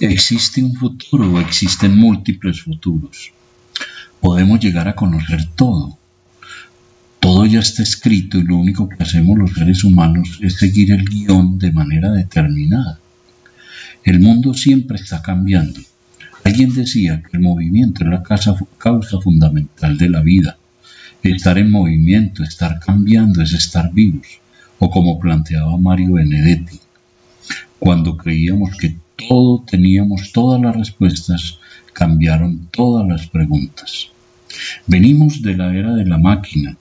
Existe un futuro existen múltiples futuros. Podemos llegar a conocer todo. Todo ya está escrito y lo único que hacemos los seres humanos es seguir el guion de manera determinada. El mundo siempre está cambiando. Alguien decía que el movimiento es la causa fundamental de la vida. Estar en movimiento, estar cambiando es estar vivos, o como planteaba Mario Benedetti, cuando creíamos que todo teníamos todas las respuestas, cambiaron todas las preguntas. Venimos de la era de la máquina,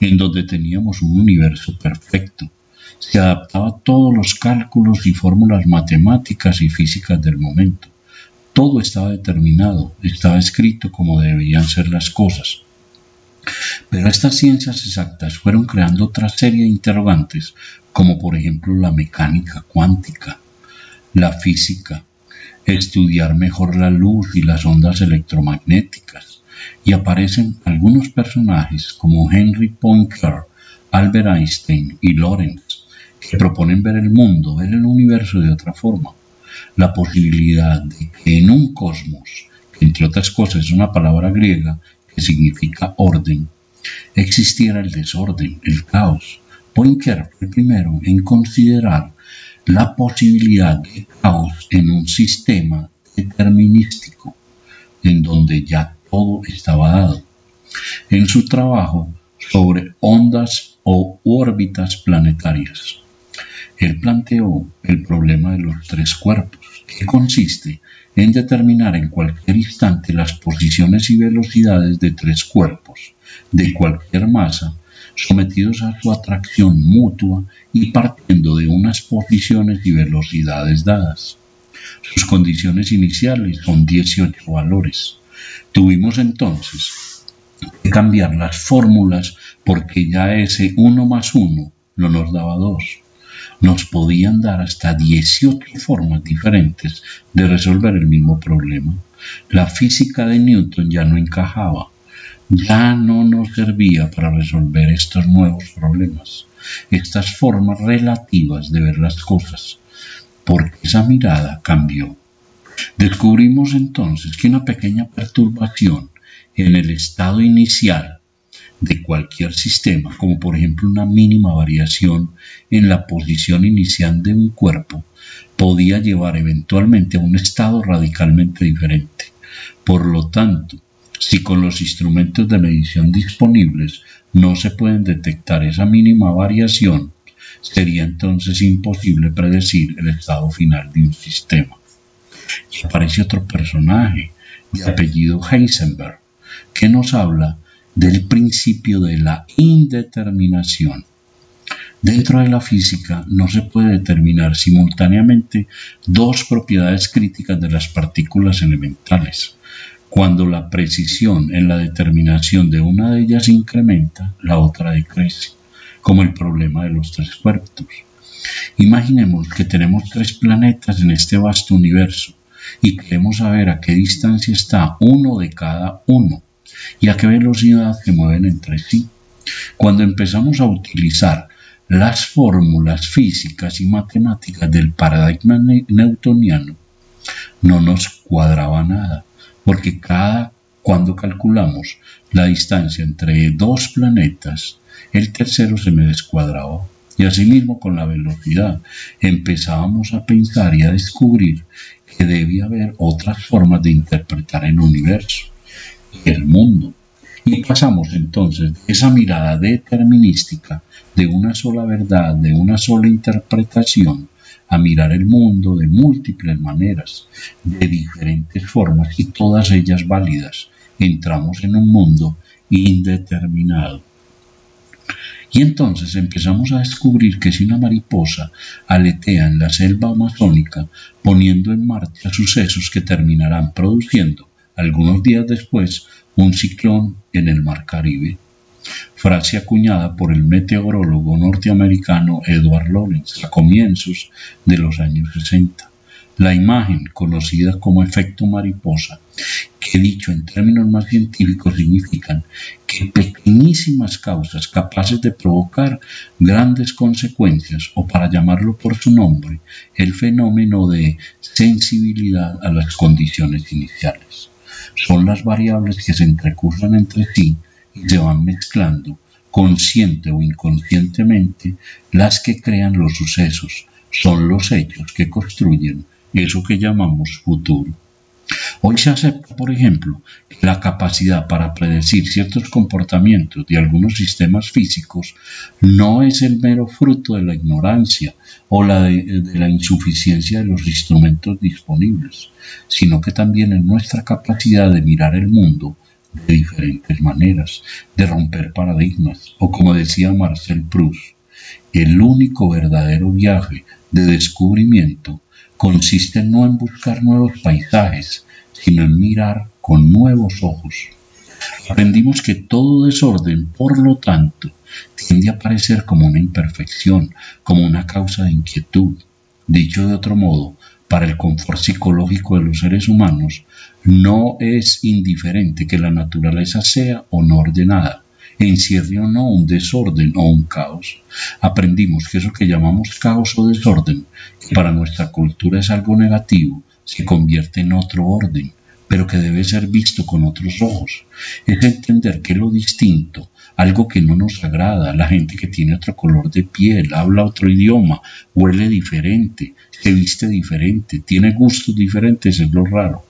en donde teníamos un universo perfecto. Se adaptaba a todos los cálculos y fórmulas matemáticas y físicas del momento. Todo estaba determinado, estaba escrito como debían ser las cosas. Pero estas ciencias exactas fueron creando otra serie de interrogantes, como por ejemplo la mecánica cuántica, la física, estudiar mejor la luz y las ondas electromagnéticas, y aparecen algunos personajes como Henry Poincaré, Albert Einstein y Lorentz, que proponen ver el mundo, ver el universo de otra forma. La posibilidad de que en un cosmos, que entre otras cosas es una palabra griega que significa orden, existiera el desorden, el caos. Poincaré fue el primero en considerar la posibilidad de caos en un sistema determinístico, en donde ya todo estaba dado. En su trabajo sobre ondas o órbitas planetarias, él planteó el problema de los tres cuerpos, que consiste en determinar en cualquier instante las posiciones y velocidades de tres cuerpos de cualquier masa sometidos a su atracción mutua y partiendo de unas posiciones y velocidades dadas. Sus condiciones iniciales son 18 valores. Tuvimos entonces que cambiar las fórmulas porque ya ese 1 más 1 no nos daba 2. Nos podían dar hasta 18 formas diferentes de resolver el mismo problema. La física de Newton ya no encajaba ya no nos servía para resolver estos nuevos problemas, estas formas relativas de ver las cosas, porque esa mirada cambió. Descubrimos entonces que una pequeña perturbación en el estado inicial de cualquier sistema, como por ejemplo una mínima variación en la posición inicial de un cuerpo, podía llevar eventualmente a un estado radicalmente diferente. Por lo tanto, si con los instrumentos de medición disponibles no se pueden detectar esa mínima variación, sería entonces imposible predecir el estado final de un sistema. Y aparece otro personaje de apellido Heisenberg, que nos habla del principio de la indeterminación. Dentro de la física no se puede determinar simultáneamente dos propiedades críticas de las partículas elementales, cuando la precisión en la determinación de una de ellas incrementa, la otra decrece, como el problema de los tres cuerpos. Imaginemos que tenemos tres planetas en este vasto universo y queremos saber a qué distancia está uno de cada uno y a qué velocidad se mueven entre sí. Cuando empezamos a utilizar las fórmulas físicas y matemáticas del paradigma newtoniano, no nos cuadraba nada porque cada cuando calculamos la distancia entre dos planetas, el tercero se me descuadraba. Y asimismo con la velocidad empezábamos a pensar y a descubrir que debía haber otras formas de interpretar el universo y el mundo. Y pasamos entonces de esa mirada determinística de una sola verdad, de una sola interpretación, a mirar el mundo de múltiples maneras, de diferentes formas y todas ellas válidas. Entramos en un mundo indeterminado. Y entonces empezamos a descubrir que si una mariposa aletea en la selva amazónica poniendo en marcha sucesos que terminarán produciendo, algunos días después, un ciclón en el mar Caribe frase acuñada por el meteorólogo norteamericano Edward Lorenz a comienzos de los años 60. La imagen, conocida como efecto mariposa, que dicho en términos más científicos significan que pequeñísimas causas capaces de provocar grandes consecuencias, o para llamarlo por su nombre, el fenómeno de sensibilidad a las condiciones iniciales. Son las variables que se entrecruzan entre sí se van mezclando, consciente o inconscientemente, las que crean los sucesos, son los hechos que construyen eso que llamamos futuro. Hoy se acepta, por ejemplo, que la capacidad para predecir ciertos comportamientos de algunos sistemas físicos no es el mero fruto de la ignorancia o la de, la insuficiencia de los instrumentos disponibles, sino que también es nuestra capacidad de mirar el mundo de diferentes maneras, de romper paradigmas, o como decía Marcel Proust, el único verdadero viaje de descubrimiento consiste no en buscar nuevos paisajes, sino en mirar con nuevos ojos. Aprendimos que todo desorden, por lo tanto, tiende a parecer como una imperfección, como una causa de inquietud. Dicho de otro modo, para el confort psicológico de los seres humanos, no es indiferente que la naturaleza sea o no ordenada, encierre o no un desorden o un caos. Aprendimos que eso que llamamos caos o desorden, que para nuestra cultura es algo negativo, se convierte en otro orden, pero que debe ser visto con otros ojos. Es entender que lo distinto, algo que no nos agrada, la gente que tiene otro color de piel, habla otro idioma, huele diferente, se viste diferente, tiene gustos diferentes, es lo raro.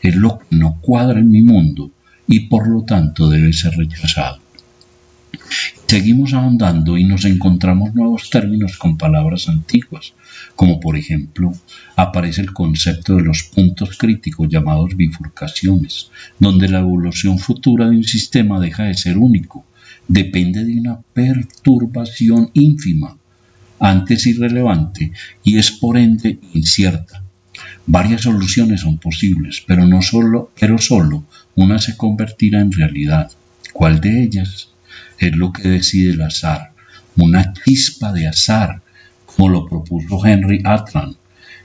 Es lo que no cuadra en mi mundo y por lo tanto debe ser rechazado. Seguimos ahondando y nos encontramos nuevos términos con palabras antiguas, como por ejemplo aparece el concepto de los puntos críticos llamados bifurcaciones, donde la evolución futura de un sistema deja de ser único, depende de una perturbación ínfima, antes irrelevante y es por ende incierta. Varias soluciones son posibles, pero no solo, pero solo una se convertirá en realidad. ¿Cuál de ellas? Es lo que decide el azar, una chispa de azar, como lo propuso Henry Atlan.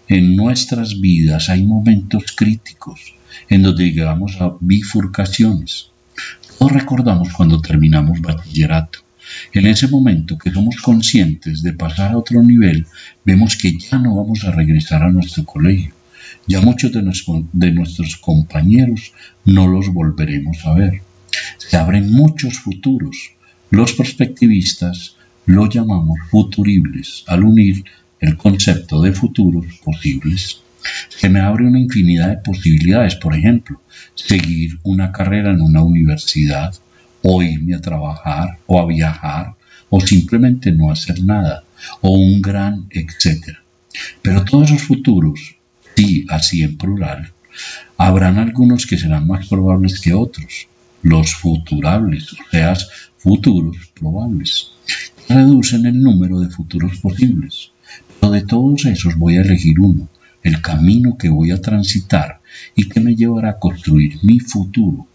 En nuestras vidas hay momentos críticos en donde llegamos a bifurcaciones. Todos recordamos cuando terminamos bachillerato. En ese momento que somos conscientes de pasar a otro nivel, vemos que ya no vamos a regresar a nuestro colegio. Ya muchos de nuestros compañeros no los volveremos a ver. Se abren muchos futuros, los perspectivistas lo llamamos futuribles al unir el concepto de futuros posibles. Se me abre una infinidad de posibilidades, por ejemplo, seguir una carrera en una universidad, o irme a trabajar, o a viajar, o simplemente no hacer nada, o un gran etcétera. Pero todos esos futuros, sí, así en plural, habrán algunos que serán más probables que otros, los futurables, o sea, futuros probables. Reducen el número de futuros posibles, pero de todos esos voy a elegir uno, el camino que voy a transitar y que me llevará a construir mi futuro.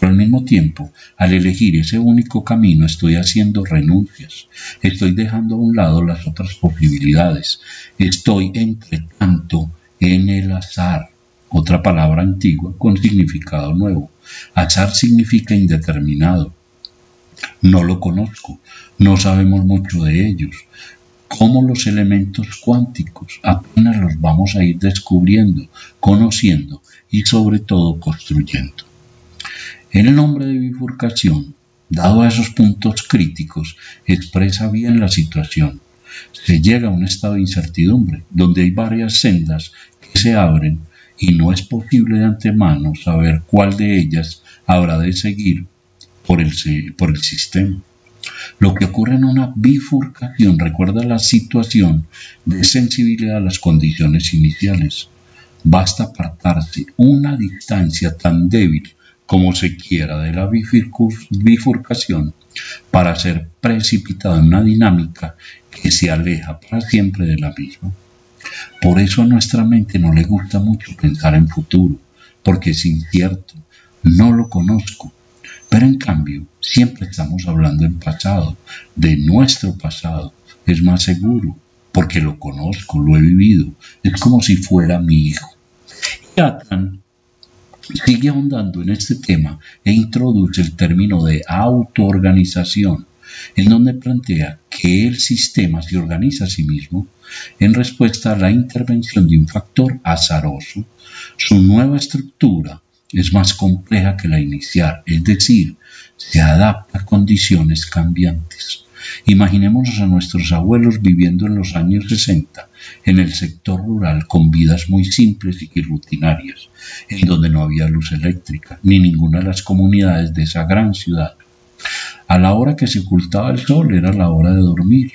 Pero al mismo tiempo, al elegir ese único camino estoy haciendo renuncias, estoy dejando a un lado las otras posibilidades, estoy entre tanto en el azar, otra palabra antigua con significado nuevo. Azar significa indeterminado, no lo conozco, no sabemos mucho de ellos. Como los elementos cuánticos apenas los vamos a ir descubriendo, conociendo y sobre todo construyendo. El nombre de bifurcación, dado a esos puntos críticos, expresa bien la situación. Se llega a un estado de incertidumbre, donde hay varias sendas que se abren y no es posible de antemano saber cuál de ellas habrá de seguir por el, por el sistema. Lo que ocurre en una bifurcación recuerda la situación de sensibilidad a las condiciones iniciales. Basta apartarse una distancia tan débil como se quiera de la bifurcación para ser precipitado en una dinámica que se aleja para siempre de la misma. Por eso a nuestra mente no le gusta mucho pensar en futuro, porque es incierto, no lo conozco, pero en cambio, siempre estamos hablando en pasado, de nuestro pasado. Es más seguro, porque lo conozco, lo he vivido. Es como si fuera mi hijo. Y Atlan sigue ahondando en este tema e introduce el término de autoorganización, en donde plantea que el sistema se organiza a sí mismo en respuesta a la intervención de un factor azaroso. Su nueva estructura es más compleja que la inicial, es decir, se adapta a condiciones cambiantes. Imaginémonos a nuestros abuelos viviendo en los años 60 en el sector rural con vidas muy simples y rutinarias, en donde no había luz eléctrica, ni ninguna de las comunidades de esa gran ciudad. A la hora que se ocultaba el sol era la hora de dormir.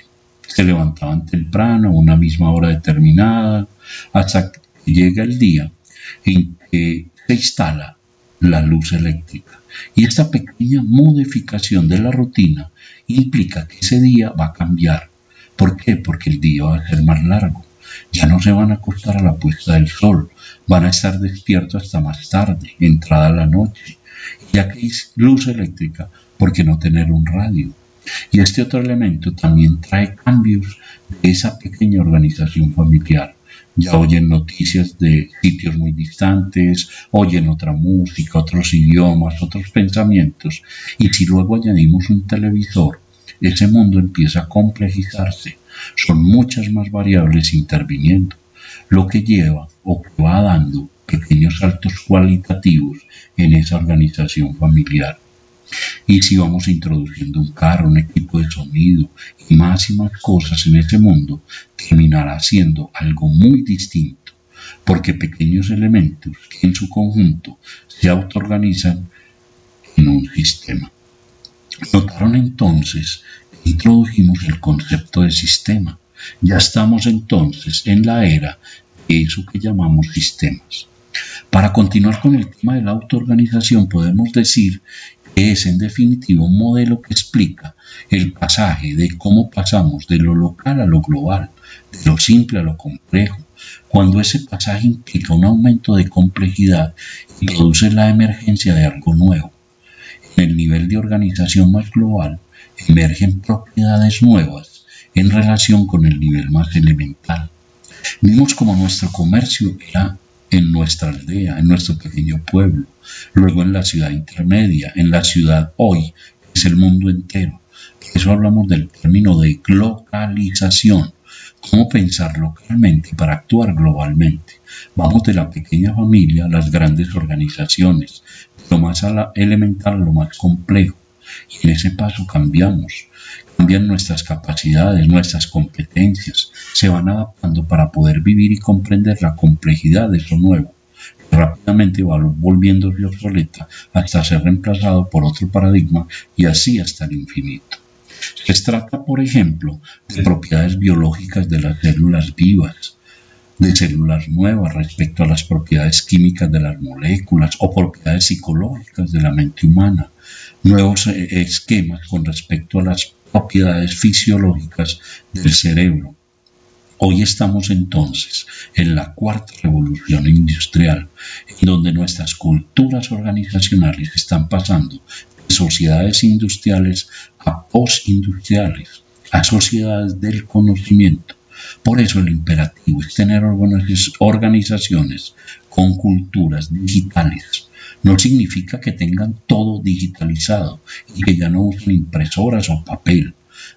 Se levantaban temprano, a una misma hora determinada, hasta que llega el día en que se instala la luz eléctrica. Y esta pequeña modificación de la rutina implica que ese día va a cambiar. ¿Por qué? Porque el día va a ser más largo. Ya no se van a acostar a la puesta del sol, van a estar despiertos hasta más tarde, entrada la noche. Ya que es luz eléctrica, ¿por qué no tener un radio? Y este otro elemento también trae cambios de esa pequeña organización familiar ya oyen noticias de sitios muy distantes, oyen otra música, otros idiomas, otros pensamientos, y si luego añadimos un televisor, ese mundo empieza a complejizarse, son muchas más variables interviniendo, lo que lleva o que va dando pequeños saltos cualitativos en esa organización familiar. Y si vamos introduciendo un carro, un equipo de sonido y más y más cosas en ese mundo, terminará siendo algo muy distinto, porque pequeños elementos que en su conjunto se autoorganizan en un sistema. Notaron entonces que introdujimos el concepto de sistema. Ya estamos entonces en la era de eso que llamamos sistemas. Para continuar con el tema de la autoorganización, podemos decir es en definitiva un modelo que explica el pasaje de cómo pasamos de lo local a lo global, de lo simple a lo complejo, cuando ese pasaje implica un aumento de complejidad y produce la emergencia de algo nuevo. En el nivel de organización más global emergen propiedades nuevas en relación con el nivel más elemental. Vimos como nuestro comercio era en nuestra aldea, en nuestro pequeño pueblo, luego en la ciudad intermedia, en la ciudad hoy, que es el mundo entero. Por eso hablamos del término de localización, cómo pensar localmente para actuar globalmente. Vamos de la pequeña familia a las grandes organizaciones, lo más elemental a lo más complejo. Y en ese paso cambiamos, cambian nuestras capacidades, nuestras competencias, se van adaptando para poder vivir y comprender la complejidad de eso nuevo. Rápidamente va volviéndose obsoleta hasta ser reemplazado por otro paradigma y así hasta el infinito. Se trata, por ejemplo, de propiedades biológicas de las células vivas, de células nuevas respecto a las propiedades químicas de las moléculas o propiedades psicológicas de la mente humana, nuevos eh, esquemas con respecto a las propiedades fisiológicas del cerebro. Hoy estamos entonces en la cuarta revolución industrial, en donde nuestras culturas organizacionales están pasando de sociedades industriales a postindustriales, a sociedades del conocimiento. Por eso el imperativo es tener organizaciones con culturas digitales, no significa que tengan todo digitalizado y que ya no usen impresoras o papel.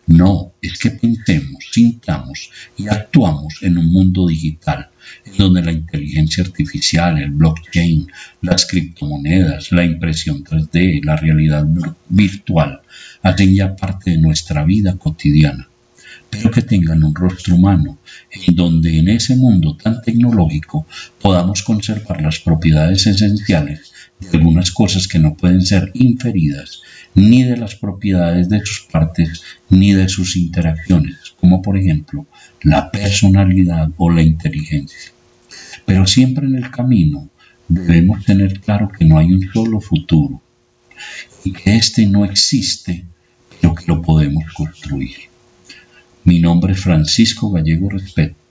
No, es que pensemos, sintamos y actuamos en un mundo digital, en donde la inteligencia artificial, el blockchain, las criptomonedas, la impresión 3D, la realidad virtual, hacen ya parte de nuestra vida cotidiana pero que tengan un rostro humano, en donde en ese mundo tan tecnológico podamos conservar las propiedades esenciales de algunas cosas que no pueden ser inferidas ni de las propiedades de sus partes ni de sus interacciones, como por ejemplo la personalidad o la inteligencia. Pero siempre en el camino debemos tener claro que no hay un solo futuro y que éste no existe, pero que lo podemos construir. Mi nombre es Francisco Gallego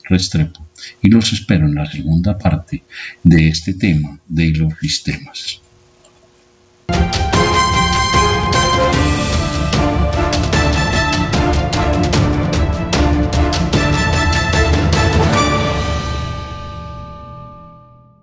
Restrepo y los espero en la segunda parte de este tema de los sistemas.